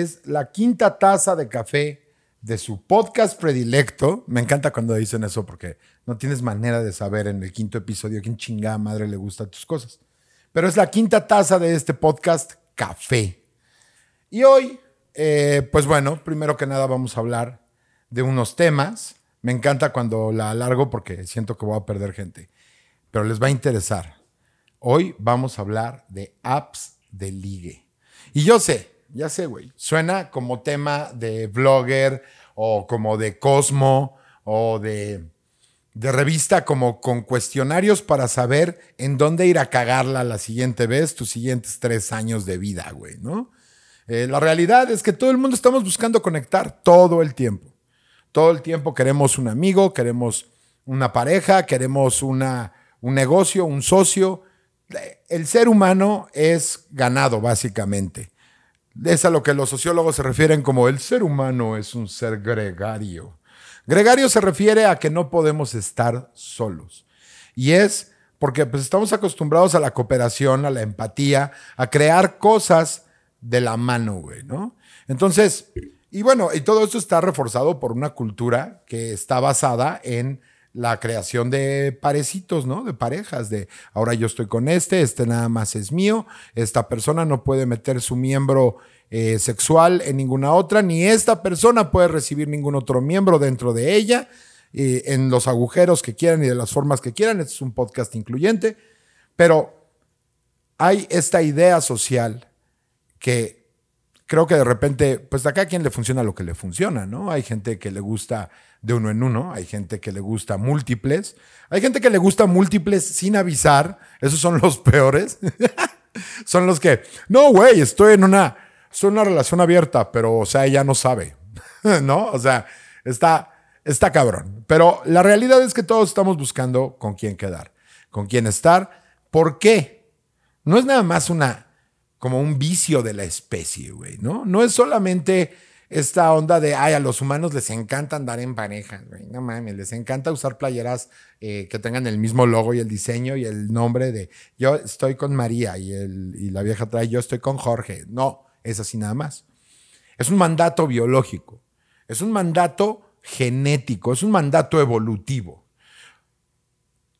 es la quinta taza de café de su podcast predilecto. Me encanta cuando dicen eso porque no tienes manera de saber en el quinto episodio quién chingada madre le gusta tus cosas. Pero es la quinta taza de este podcast, café. Y hoy, eh, pues bueno, primero que nada vamos a hablar de unos temas. Me encanta cuando la alargo porque siento que voy a perder gente, pero les va a interesar. Hoy vamos a hablar de apps de ligue. Y yo sé, ya sé, güey, suena como tema de blogger o como de Cosmo o de, de revista como con cuestionarios para saber en dónde ir a cagarla la siguiente vez, tus siguientes tres años de vida, güey, ¿no? Eh, la realidad es que todo el mundo estamos buscando conectar todo el tiempo. Todo el tiempo queremos un amigo, queremos una pareja, queremos una, un negocio, un socio. El ser humano es ganado, básicamente. Es a lo que los sociólogos se refieren como el ser humano es un ser gregario. Gregario se refiere a que no podemos estar solos. Y es porque pues, estamos acostumbrados a la cooperación, a la empatía, a crear cosas de la mano, güey, ¿no? Entonces, y bueno, y todo esto está reforzado por una cultura que está basada en la creación de parecitos, ¿no? De parejas, de ahora yo estoy con este, este nada más es mío, esta persona no puede meter su miembro eh, sexual en ninguna otra, ni esta persona puede recibir ningún otro miembro dentro de ella, eh, en los agujeros que quieran y de las formas que quieran. Este es un podcast incluyente, pero hay esta idea social que creo que de repente, pues acá a quien le funciona lo que le funciona, ¿no? Hay gente que le gusta de uno en uno, hay gente que le gusta múltiples, hay gente que le gusta múltiples sin avisar, esos son los peores. son los que, no, güey, estoy en una, estoy en una relación abierta, pero, o sea, ella no sabe, ¿no? O sea, está, está cabrón. Pero la realidad es que todos estamos buscando con quién quedar, con quién estar. ¿Por qué? No es nada más una como un vicio de la especie, güey, ¿no? No es solamente esta onda de, ay, a los humanos les encanta andar en pareja, güey, no mames, les encanta usar playeras eh, que tengan el mismo logo y el diseño y el nombre de, yo estoy con María y, el, y la vieja trae, yo estoy con Jorge. No, es así nada más. Es un mandato biológico, es un mandato genético, es un mandato evolutivo.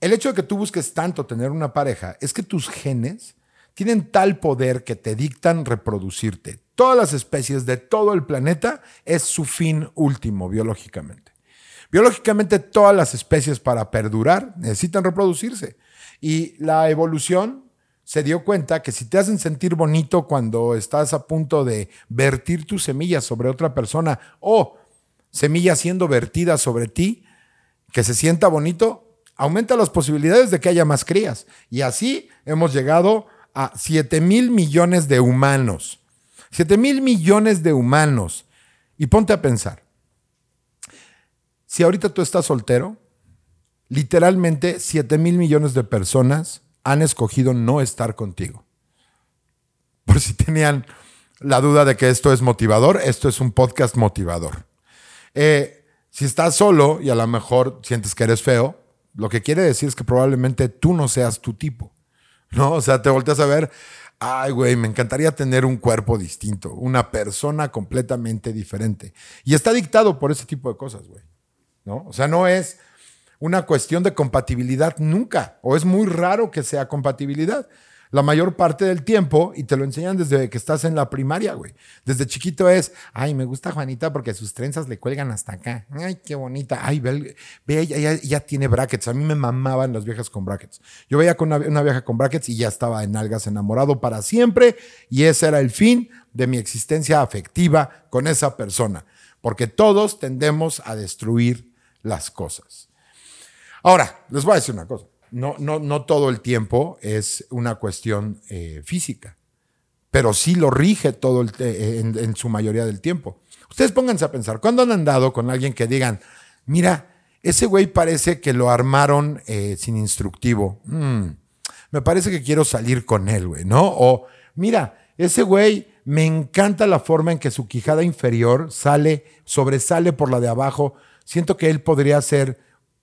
El hecho de que tú busques tanto tener una pareja es que tus genes tienen tal poder que te dictan reproducirte. Todas las especies de todo el planeta es su fin último biológicamente. Biológicamente todas las especies para perdurar necesitan reproducirse. Y la evolución se dio cuenta que si te hacen sentir bonito cuando estás a punto de vertir tus semillas sobre otra persona o semillas siendo vertidas sobre ti, que se sienta bonito, aumenta las posibilidades de que haya más crías. Y así hemos llegado a 7 mil millones de humanos. 7 mil millones de humanos. Y ponte a pensar, si ahorita tú estás soltero, literalmente 7 mil millones de personas han escogido no estar contigo. Por si tenían la duda de que esto es motivador, esto es un podcast motivador. Eh, si estás solo y a lo mejor sientes que eres feo, lo que quiere decir es que probablemente tú no seas tu tipo. ¿no? O sea, te volteas a ver, ay, güey, me encantaría tener un cuerpo distinto, una persona completamente diferente. Y está dictado por ese tipo de cosas, güey, ¿no? O sea, no es una cuestión de compatibilidad nunca, o es muy raro que sea compatibilidad la mayor parte del tiempo y te lo enseñan desde que estás en la primaria, güey. Desde chiquito es, ay, me gusta Juanita porque sus trenzas le cuelgan hasta acá. Ay, qué bonita. Ay, ve, ve ya, tiene brackets. A mí me mamaban las viejas con brackets. Yo veía con una vieja con brackets y ya estaba en algas enamorado para siempre y ese era el fin de mi existencia afectiva con esa persona. Porque todos tendemos a destruir las cosas. Ahora, les voy a decir una cosa no, no, no todo el tiempo es una cuestión eh, física, pero sí lo rige todo eh, en, su mayoría del tiempo. Ustedes pónganse a pensar, ¿cuándo han andado con alguien que digan, mira, ese güey parece que lo armaron eh, sin instructivo? Mm, me parece que quiero salir con él, güey, ¿no? O, mira, ese güey me encanta la forma en que su quijada inferior sale, sobresale por la de abajo. Siento que él podría ser,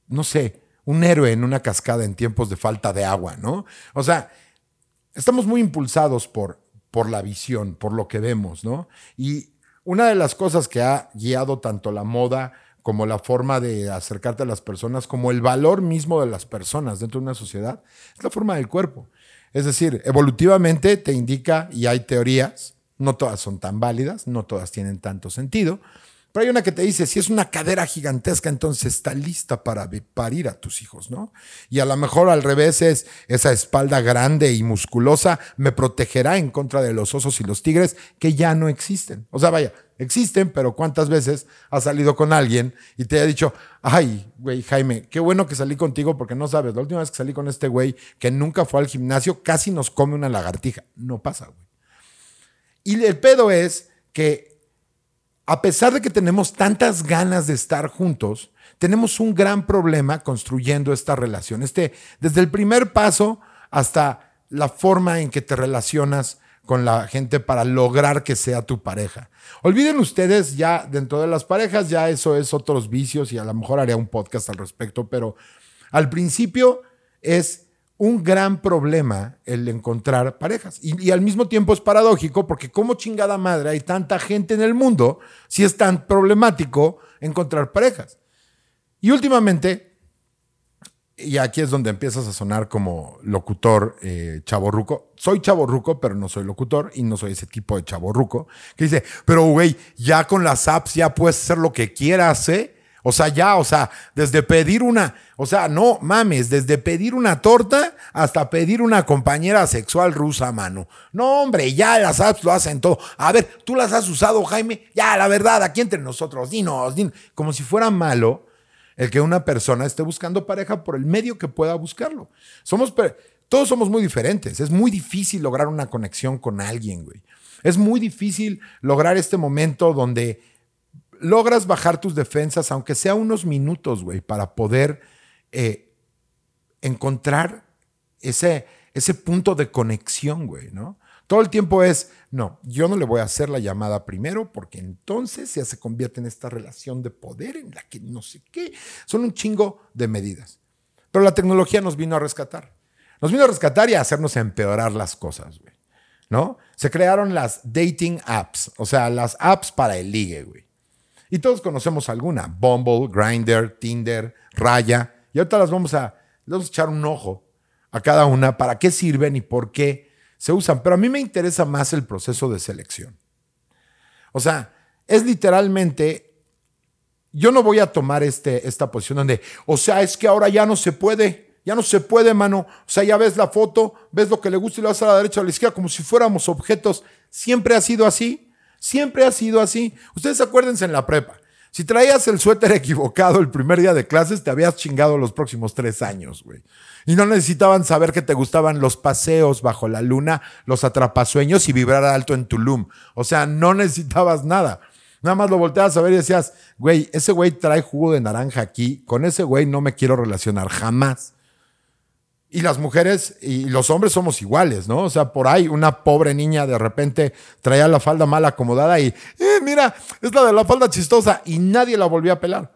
no sé, un héroe en una cascada en tiempos de falta de agua, ¿no? O sea, estamos muy impulsados por, por la visión, por lo que vemos, ¿no? Y una de las cosas que ha guiado tanto la moda como la forma de acercarte a las personas, como el valor mismo de las personas dentro de una sociedad, es la forma del cuerpo. Es decir, evolutivamente te indica, y hay teorías, no todas son tan válidas, no todas tienen tanto sentido, pero hay una que te dice, si es una cadera gigantesca, entonces está lista para parir a tus hijos, ¿no? Y a lo mejor al revés es esa espalda grande y musculosa me protegerá en contra de los osos y los tigres que ya no existen. O sea, vaya, existen, pero ¿cuántas veces has salido con alguien y te ha dicho, ay, güey, Jaime, qué bueno que salí contigo porque no sabes, la última vez que salí con este güey que nunca fue al gimnasio, casi nos come una lagartija. No pasa, güey. Y el pedo es que a pesar de que tenemos tantas ganas de estar juntos, tenemos un gran problema construyendo esta relación. Este, desde el primer paso hasta la forma en que te relacionas con la gente para lograr que sea tu pareja. Olviden ustedes ya dentro de las parejas, ya eso es otros vicios y a lo mejor haré un podcast al respecto, pero al principio es un gran problema el encontrar parejas. Y, al mismo tiempo es paradójico porque como chingada madre hay tanta gente en el mundo si es tan problemático encontrar parejas. Y últimamente, y aquí es donde empiezas a sonar como locutor eh, chaborruco. Soy chaborruco, pero no soy locutor y no soy ese tipo de chaborruco que dice, pero güey, ya con las apps ya puedes hacer lo que quieras, ¿eh? O sea, ya, o sea, desde pedir una, o sea, no mames, desde pedir una torta hasta pedir una compañera sexual rusa, mano. No, hombre, ya las apps lo hacen todo. A ver, tú las has usado, Jaime. Ya, la verdad, aquí entre nosotros, dinos, dinos. Como si fuera malo el que una persona esté buscando pareja por el medio que pueda buscarlo. Somos, todos somos muy diferentes. Es muy difícil lograr una conexión con alguien, güey. Es muy difícil lograr este momento donde logras bajar tus defensas, aunque sea unos minutos, güey, para poder eh, encontrar ese, ese punto de conexión, güey, ¿no? Todo el tiempo es, no, yo no le voy a hacer la llamada primero porque entonces ya se convierte en esta relación de poder en la que no sé qué. Son un chingo de medidas. Pero la tecnología nos vino a rescatar. Nos vino a rescatar y a hacernos empeorar las cosas, güey. ¿No? Se crearon las dating apps, o sea, las apps para el ligue, güey. Y todos conocemos alguna, Bumble, Grindr, Tinder, Raya. Y ahorita las vamos a, vamos a echar un ojo a cada una para qué sirven y por qué se usan. Pero a mí me interesa más el proceso de selección. O sea, es literalmente, yo no voy a tomar este, esta posición donde, o sea, es que ahora ya no se puede, ya no se puede, mano. O sea, ya ves la foto, ves lo que le gusta y lo vas a la derecha o a la izquierda, como si fuéramos objetos. Siempre ha sido así. Siempre ha sido así. Ustedes acuérdense en la prepa. Si traías el suéter equivocado el primer día de clases, te habías chingado los próximos tres años, güey. Y no necesitaban saber que te gustaban los paseos bajo la luna, los atrapasueños y vibrar alto en Tulum. O sea, no necesitabas nada. Nada más lo volteabas a ver y decías, güey, ese güey trae jugo de naranja aquí. Con ese güey no me quiero relacionar jamás. Y las mujeres y los hombres somos iguales, ¿no? O sea, por ahí una pobre niña de repente traía la falda mal acomodada y, eh, mira, es la de la falda chistosa y nadie la volvió a pelar.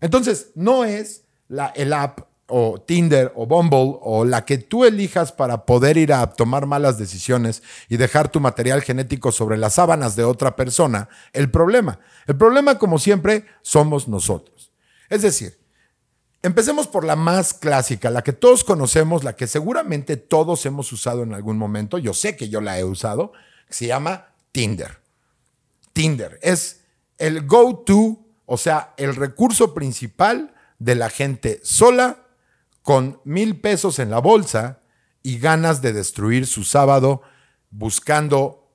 Entonces, no es la, el app o Tinder o Bumble o la que tú elijas para poder ir a tomar malas decisiones y dejar tu material genético sobre las sábanas de otra persona el problema. El problema, como siempre, somos nosotros. Es decir, Empecemos por la más clásica, la que todos conocemos, la que seguramente todos hemos usado en algún momento. Yo sé que yo la he usado. Se llama Tinder. Tinder es el go-to, o sea, el recurso principal de la gente sola con mil pesos en la bolsa y ganas de destruir su sábado buscando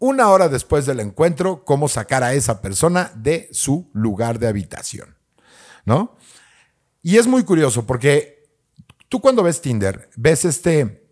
una hora después del encuentro cómo sacar a esa persona de su lugar de habitación. ¿No? Y es muy curioso porque tú cuando ves Tinder, ves este,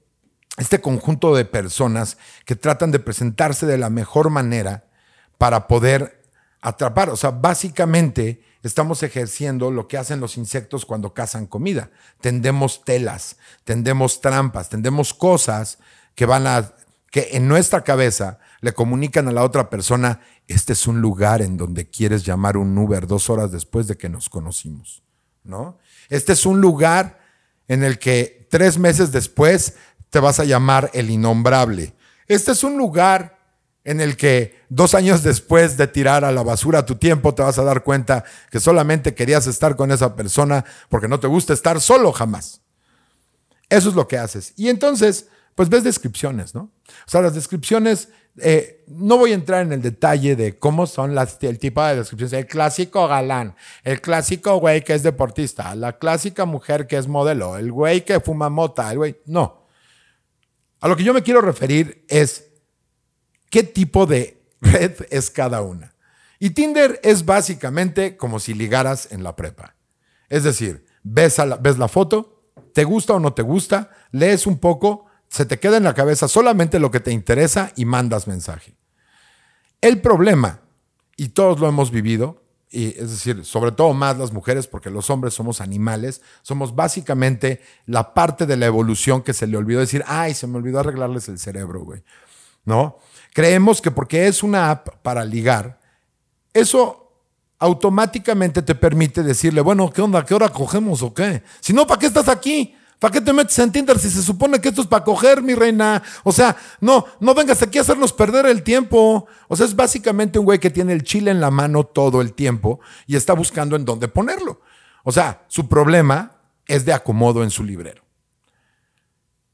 este conjunto de personas que tratan de presentarse de la mejor manera para poder atrapar. O sea, básicamente estamos ejerciendo lo que hacen los insectos cuando cazan comida. Tendemos telas, tendemos trampas, tendemos cosas que van a, que en nuestra cabeza le comunican a la otra persona, este es un lugar en donde quieres llamar un Uber dos horas después de que nos conocimos. ¿No? Este es un lugar en el que tres meses después te vas a llamar el innombrable. Este es un lugar en el que dos años después de tirar a la basura tu tiempo te vas a dar cuenta que solamente querías estar con esa persona porque no te gusta estar solo jamás. Eso es lo que haces. Y entonces, pues ves descripciones, ¿no? O sea, las descripciones, eh, no voy a entrar en el detalle de cómo son las, el tipo de descripciones. El clásico galán, el clásico güey que es deportista, la clásica mujer que es modelo, el güey que fuma mota, el güey. No. A lo que yo me quiero referir es qué tipo de red es cada una. Y Tinder es básicamente como si ligaras en la prepa. Es decir, ves, la, ves la foto, te gusta o no te gusta, lees un poco, se te queda en la cabeza solamente lo que te interesa y mandas mensaje. El problema, y todos lo hemos vivido, y es decir, sobre todo más las mujeres, porque los hombres somos animales, somos básicamente la parte de la evolución que se le olvidó decir, ay, se me olvidó arreglarles el cerebro, güey. ¿No? Creemos que porque es una app para ligar, eso automáticamente te permite decirle, bueno, ¿qué onda? ¿Qué hora cogemos o qué? Si no, ¿para qué estás aquí? ¿Para qué te metes en Tinder si se supone que esto es para coger, mi reina? O sea, no, no vengas aquí a hacernos perder el tiempo. O sea, es básicamente un güey que tiene el chile en la mano todo el tiempo y está buscando en dónde ponerlo. O sea, su problema es de acomodo en su librero.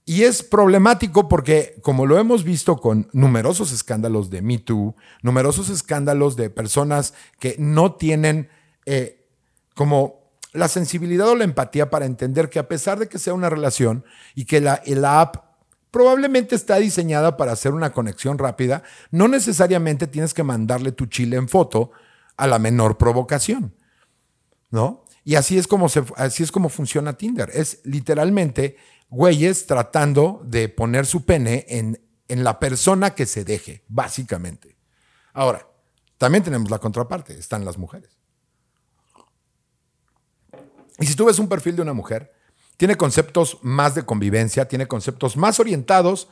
Y es problemático porque, como lo hemos visto con numerosos escándalos de Me Too, numerosos escándalos de personas que no tienen eh, como la sensibilidad o la empatía para entender que a pesar de que sea una relación y que la, app probablemente está diseñada para hacer una conexión rápida, no necesariamente tienes que mandarle tu chile en foto a la menor provocación, ¿no? Y así es como, se, así es como funciona Tinder. Es literalmente güeyes tratando de poner su pene en, en la persona que se deje, básicamente. Ahora, también tenemos la contraparte, están las mujeres. Y si tú ves un perfil de una mujer, tiene conceptos más de convivencia, tiene conceptos más orientados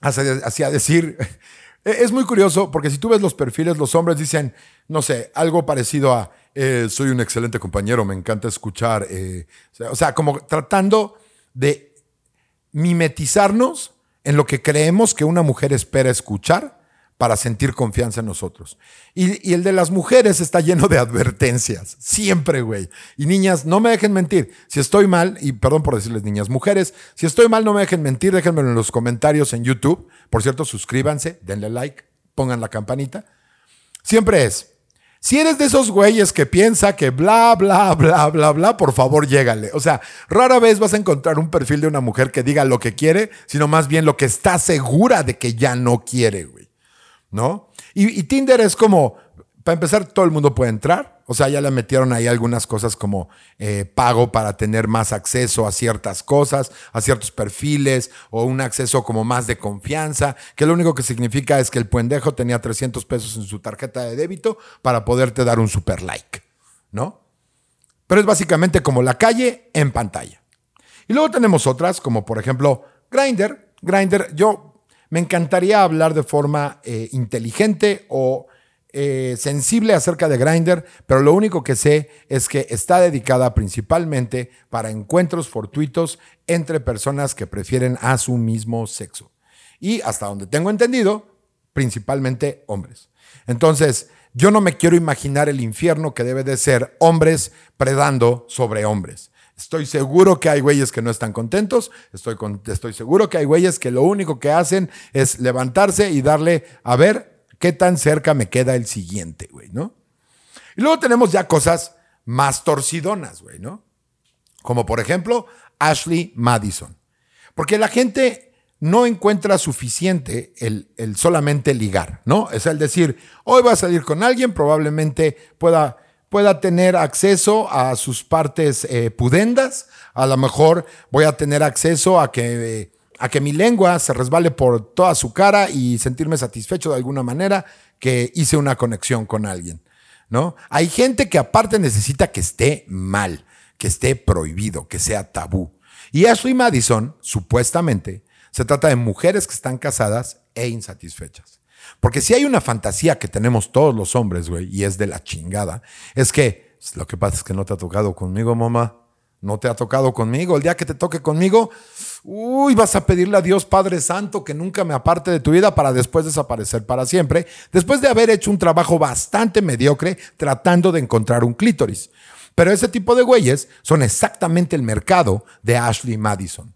hacia, decir, es muy curioso porque si tú ves los perfiles, los hombres dicen, no sé, algo parecido a, eh, soy un excelente compañero, me encanta escuchar, eh", o sea, como tratando de mimetizarnos en lo que creemos que una mujer espera escuchar para sentir confianza en nosotros. Y, el de las mujeres está lleno de advertencias, siempre, güey. Y niñas, no me dejen mentir. Si estoy mal, y perdón por decirles niñas, mujeres, si estoy mal, no me dejen mentir, déjenmelo en los comentarios en YouTube. Por cierto, suscríbanse, denle like, pongan la campanita. Siempre es, si eres de esos güeyes que piensa que bla, bla, bla, bla, bla, por favor, llégale. O sea, rara vez vas a encontrar un perfil de una mujer que diga lo que quiere, sino más bien lo que está segura de que ya no quiere, güey. ¿No? Y, Tinder es como, para empezar, todo el mundo puede entrar o sea, ya le metieron ahí algunas cosas como eh, pago para tener más acceso a ciertas cosas, a ciertos perfiles o un acceso como más de confianza, que lo único que significa es que el pendejo tenía 300 pesos en su tarjeta de débito para poderte dar un super like, ¿no? Pero es básicamente como la calle en pantalla. Y luego tenemos otras, como por ejemplo Grinder. Grinder, yo me encantaría hablar de forma eh, inteligente o eh, sensible acerca de Grindr, pero lo único que sé es que está dedicada principalmente para encuentros fortuitos entre personas que prefieren a su mismo sexo. Y hasta donde tengo entendido, principalmente hombres. Entonces, yo no me quiero imaginar el infierno que debe de ser hombres predando sobre hombres. Estoy seguro que hay güeyes que no están contentos. Estoy, estoy seguro que hay güeyes que lo único que hacen es levantarse y darle, a ver, ¿Qué tan cerca me queda el siguiente, güey, no? Y luego tenemos ya cosas más torcidonas, güey, ¿no? Como por ejemplo Ashley Madison. Porque la gente no encuentra suficiente el, solamente ligar, ¿no? Es el decir, hoy va a salir con alguien, probablemente pueda, pueda tener acceso a sus partes eh, pudendas, a lo mejor voy a tener acceso a que eh, a que mi lengua se resbale por toda su cara y sentirme satisfecho de alguna manera que hice una conexión con alguien, ¿no? Hay gente que aparte necesita que esté mal, que esté prohibido, que sea tabú. Y Ashley Madison, supuestamente, se trata de mujeres que están casadas e insatisfechas. Porque si hay una fantasía que tenemos todos los hombres, güey, y es de la chingada, es que lo que pasa es que no te ha tocado conmigo, mamá. No te ha tocado conmigo. El día que te toque conmigo, uy, vas a pedirle a Dios Padre Santo que nunca me aparte de tu vida para después desaparecer para siempre, después de haber hecho un trabajo bastante mediocre tratando de encontrar un clítoris. Pero ese tipo de güeyes son exactamente el mercado de Ashley Madison.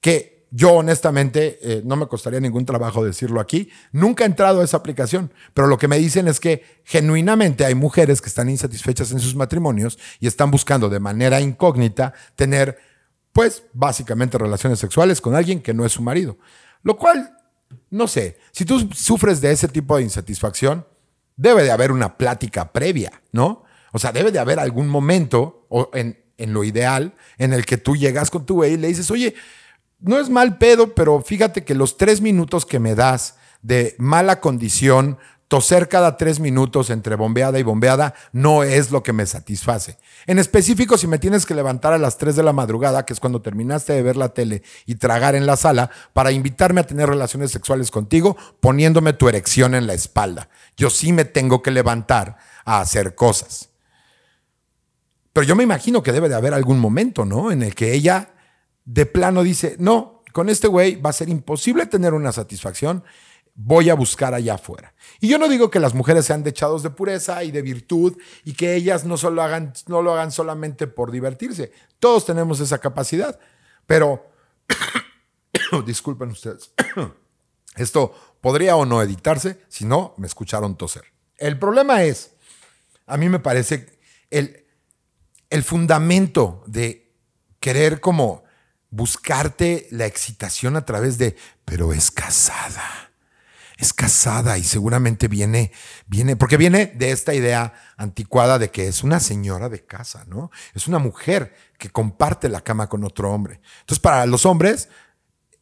Que yo honestamente, eh, no me costaría ningún trabajo decirlo aquí, nunca he entrado a esa aplicación, pero lo que me dicen es que genuinamente hay mujeres que están insatisfechas en sus matrimonios y están buscando de manera incógnita tener, pues, básicamente relaciones sexuales con alguien que no es su marido. Lo cual, no sé, si tú sufres de ese tipo de insatisfacción, debe de haber una plática previa, ¿no? O sea, debe de haber algún momento, o en, en lo ideal, en el que tú llegas con tu güey y le dices, oye, no es mal pedo, pero fíjate que los tres minutos que me das de mala condición, toser cada tres minutos entre bombeada y bombeada, no es lo que me satisface. En específico, si me tienes que levantar a las tres de la madrugada, que es cuando terminaste de ver la tele y tragar en la sala, para invitarme a tener relaciones sexuales contigo, poniéndome tu erección en la espalda. Yo sí me tengo que levantar a hacer cosas. Pero yo me imagino que debe de haber algún momento, ¿no? En el que ella de plano dice, no, con este güey va a ser imposible tener una satisfacción, voy a buscar allá afuera. Y yo no digo que las mujeres sean dechados de pureza y de virtud y que ellas no, solo hagan, no lo hagan solamente por divertirse. Todos tenemos esa capacidad. Pero, disculpen ustedes, esto podría o no editarse, si no, me escucharon toser. El problema es, a mí me parece, el, el fundamento de querer como buscarte la excitación a través de, pero es casada. Es casada y seguramente viene, viene, porque viene de esta idea anticuada de que es una señora de casa, ¿no? Es una mujer que comparte la cama con otro hombre. Entonces, para los hombres,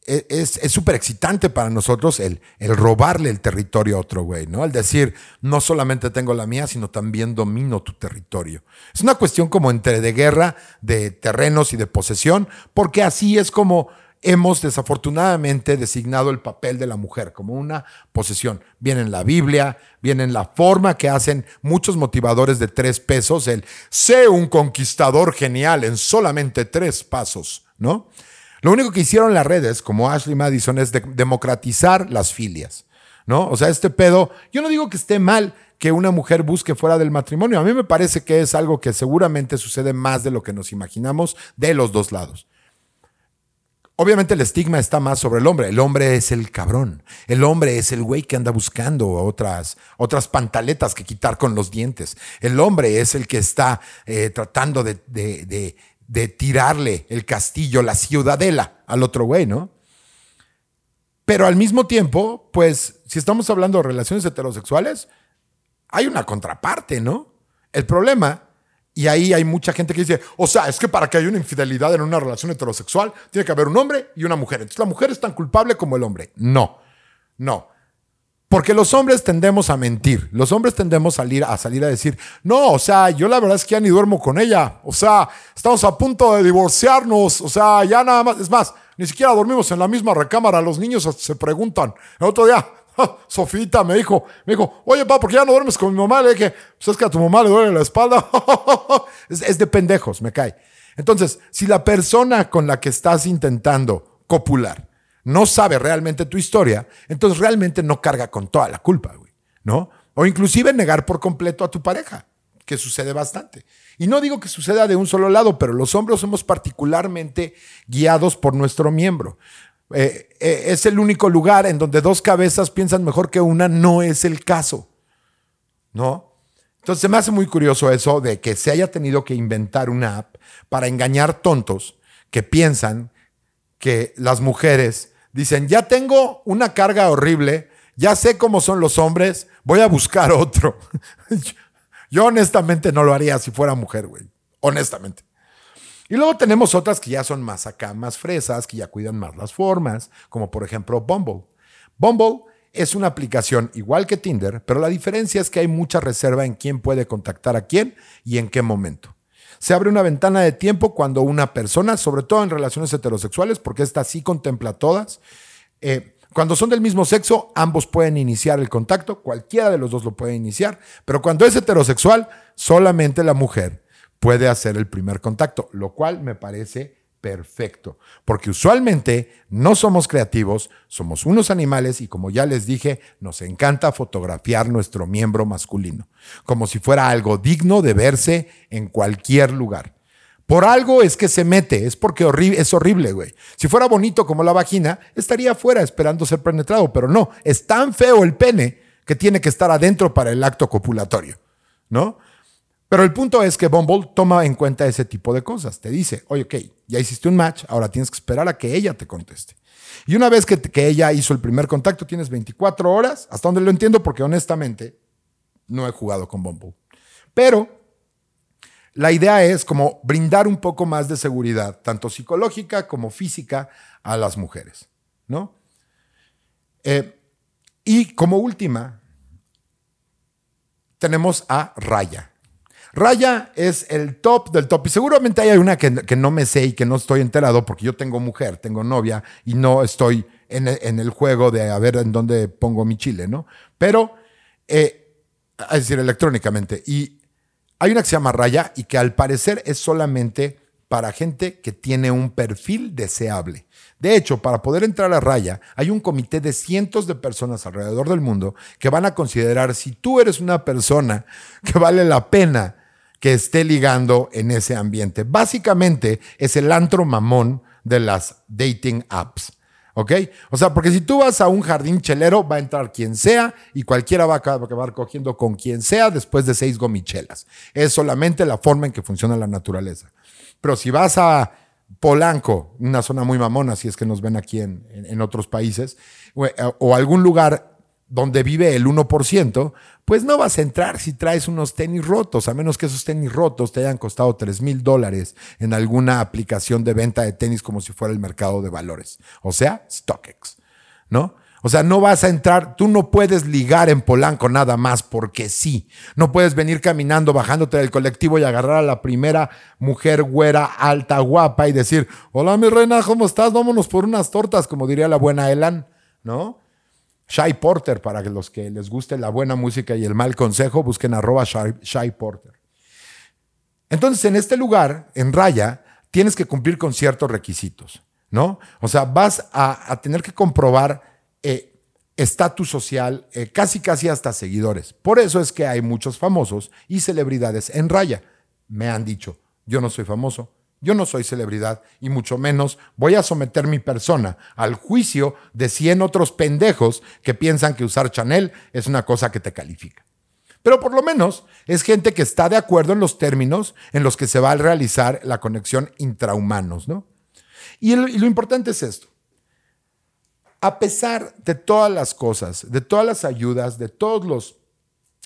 es súper excitante para nosotros el, el, robarle el territorio a otro güey, ¿no? El decir, no solamente tengo la mía, sino también domino tu territorio. Es una cuestión como entre de guerra, de terrenos y de posesión, porque así es como hemos desafortunadamente designado el papel de la mujer como una posesión. Viene en la Biblia, viene en la forma que hacen muchos motivadores de tres pesos, el sé un conquistador genial en solamente tres pasos, ¿no? Lo único que hicieron las redes, como Ashley Madison, es democratizar las filias, ¿no? O sea, este pedo, yo no digo que esté mal que una mujer busque fuera del matrimonio. A mí me parece que es algo que seguramente sucede más de lo que nos imaginamos de los dos lados. Obviamente el estigma está más sobre el hombre. El hombre es el cabrón. El hombre es el güey que anda buscando otras, otras pantaletas que quitar con los dientes. El hombre es el que está eh, tratando de, de tirarle el castillo, la ciudadela al otro güey, ¿no? Pero al mismo tiempo, pues, si estamos hablando de relaciones heterosexuales, hay una contraparte, ¿no? El problema, y ahí hay mucha gente que dice, o sea, es que para que haya una infidelidad en una relación heterosexual, tiene que haber un hombre y una mujer. Entonces la mujer es tan culpable como el hombre. No, no. Porque los hombres tendemos a mentir. Los hombres tendemos a salir, a salir a decir, no, o sea, yo la verdad es que ya ni duermo con ella. O sea, estamos a punto de divorciarnos. O sea, ya nada más. Es más, ni siquiera dormimos en la misma recámara. Los niños se preguntan. El otro día, Sofita me dijo, me dijo, oye, papá, ¿por qué ya no duermes con mi mamá? Le dije, pues es que a tu mamá le duele la espalda. es, es de pendejos, me cae. Entonces, si la persona con la que estás intentando copular no sabe realmente tu historia, entonces realmente no carga con toda la culpa, güey, ¿no? O inclusive negar por completo a tu pareja, que sucede bastante. Y no digo que suceda de un solo lado, pero los hombres somos particularmente guiados por nuestro miembro. Eh, eh, es el único lugar en donde dos cabezas piensan mejor que una, no es el caso, ¿no? Entonces me hace muy curioso eso de que se haya tenido que inventar una app para engañar tontos que piensan que las mujeres dicen, ya tengo una carga horrible, ya sé cómo son los hombres, voy a buscar otro. Yo honestamente no lo haría si fuera mujer, güey. Honestamente. Y luego tenemos otras que ya son más acá, más fresas, que ya cuidan más las formas, como por ejemplo Bumble. Bumble es una aplicación igual que Tinder, pero la diferencia es que hay mucha reserva en quién puede contactar a quién y en qué momento. Se abre una ventana de tiempo cuando una persona, sobre todo en relaciones heterosexuales, porque esta sí contempla todas, eh, cuando son del mismo sexo, ambos pueden iniciar el contacto, cualquiera de los dos lo puede iniciar, pero cuando es heterosexual, solamente la mujer puede hacer el primer contacto, lo cual me parece perfecto, porque usualmente no somos creativos, somos unos animales y como ya les dije, nos encanta fotografiar nuestro miembro masculino, como si fuera algo digno de verse en cualquier lugar. Por algo es que se mete, es porque es horrible, güey. Si fuera bonito como la vagina, estaría afuera esperando ser penetrado, pero no, es tan feo el pene que tiene que estar adentro para el acto copulatorio, ¿no? Pero el punto es que Bumble toma en cuenta ese tipo de cosas. Te dice, oye, ok, ya hiciste un match, ahora tienes que esperar a que ella te conteste. Y una vez que, ella hizo el primer contacto, tienes 24 horas, hasta donde lo entiendo, porque honestamente no he jugado con Bumble. Pero la idea es como brindar un poco más de seguridad, tanto psicológica como física, a las mujeres, ¿no? Eh, y como última, tenemos a Raya. Raya es el top del top. Y seguramente hay una que, no me sé y que no estoy enterado porque yo tengo mujer, tengo novia y no estoy en, el juego de a ver en dónde pongo mi chile, ¿no? Pero, eh, es decir, electrónicamente. Y hay una que se llama Raya y que al parecer es solamente para gente que tiene un perfil deseable. De hecho, para poder entrar a Raya, hay un comité de cientos de personas alrededor del mundo que van a considerar si tú eres una persona que vale la pena que esté ligando en ese ambiente. Básicamente es el antro mamón de las dating apps. ¿Ok? O sea, porque si tú vas a un jardín chelero, va a entrar quien sea y cualquiera va a acabar cogiendo con quien sea después de seis gomichelas. Es solamente la forma en que funciona la naturaleza. Pero si vas a Polanco, una zona muy mamona, si es que nos ven aquí en, en otros países, o, o algún lugar donde vive el 1%, pues no vas a entrar si traes unos tenis rotos, a menos que esos tenis rotos te hayan costado 3 mil dólares en alguna aplicación de venta de tenis como si fuera el mercado de valores, o sea, StockX, ¿no? O sea, no vas a entrar, tú no puedes ligar en Polanco nada más porque sí. No puedes venir caminando, bajándote del colectivo y agarrar a la primera mujer güera, alta, guapa y decir, hola mi reina, ¿cómo estás? Vámonos por unas tortas, como diría la buena Elan, ¿no? Shy Porter, para los que les guste la buena música y el mal consejo, busquen arroba Shy, Porter. Entonces, en este lugar, en Raya, tienes que cumplir con ciertos requisitos, ¿no? O sea, vas a, tener que comprobar eh, estatus social, eh, casi casi hasta seguidores. Por eso es que hay muchos famosos y celebridades en Raya. Me han dicho, yo no soy famoso, yo no soy celebridad y mucho menos voy a someter mi persona al juicio de 100 otros pendejos que piensan que usar Chanel es una cosa que te califica. Pero por lo menos es gente que está de acuerdo en los términos en los que se va a realizar la conexión intrahumanos, ¿no? Y, y lo importante es esto. A pesar de todas las cosas, de todas las ayudas, de todos los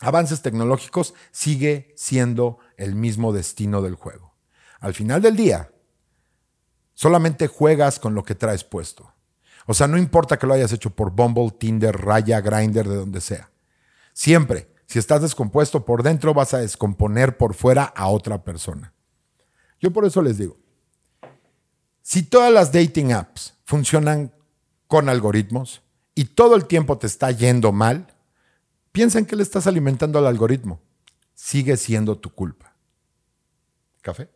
avances tecnológicos, sigue siendo el mismo destino del juego al final del día, solamente juegas con lo que traes puesto. O sea, no importa que lo hayas hecho por Bumble, Tinder, Raya, Grinder, de donde sea. Siempre, si estás descompuesto por dentro, vas a descomponer por fuera a otra persona. Yo por eso les digo, si todas las dating apps funcionan con algoritmos y todo el tiempo te está yendo mal, piensa en que le estás alimentando al algoritmo. Sigue siendo tu culpa. ¿Café?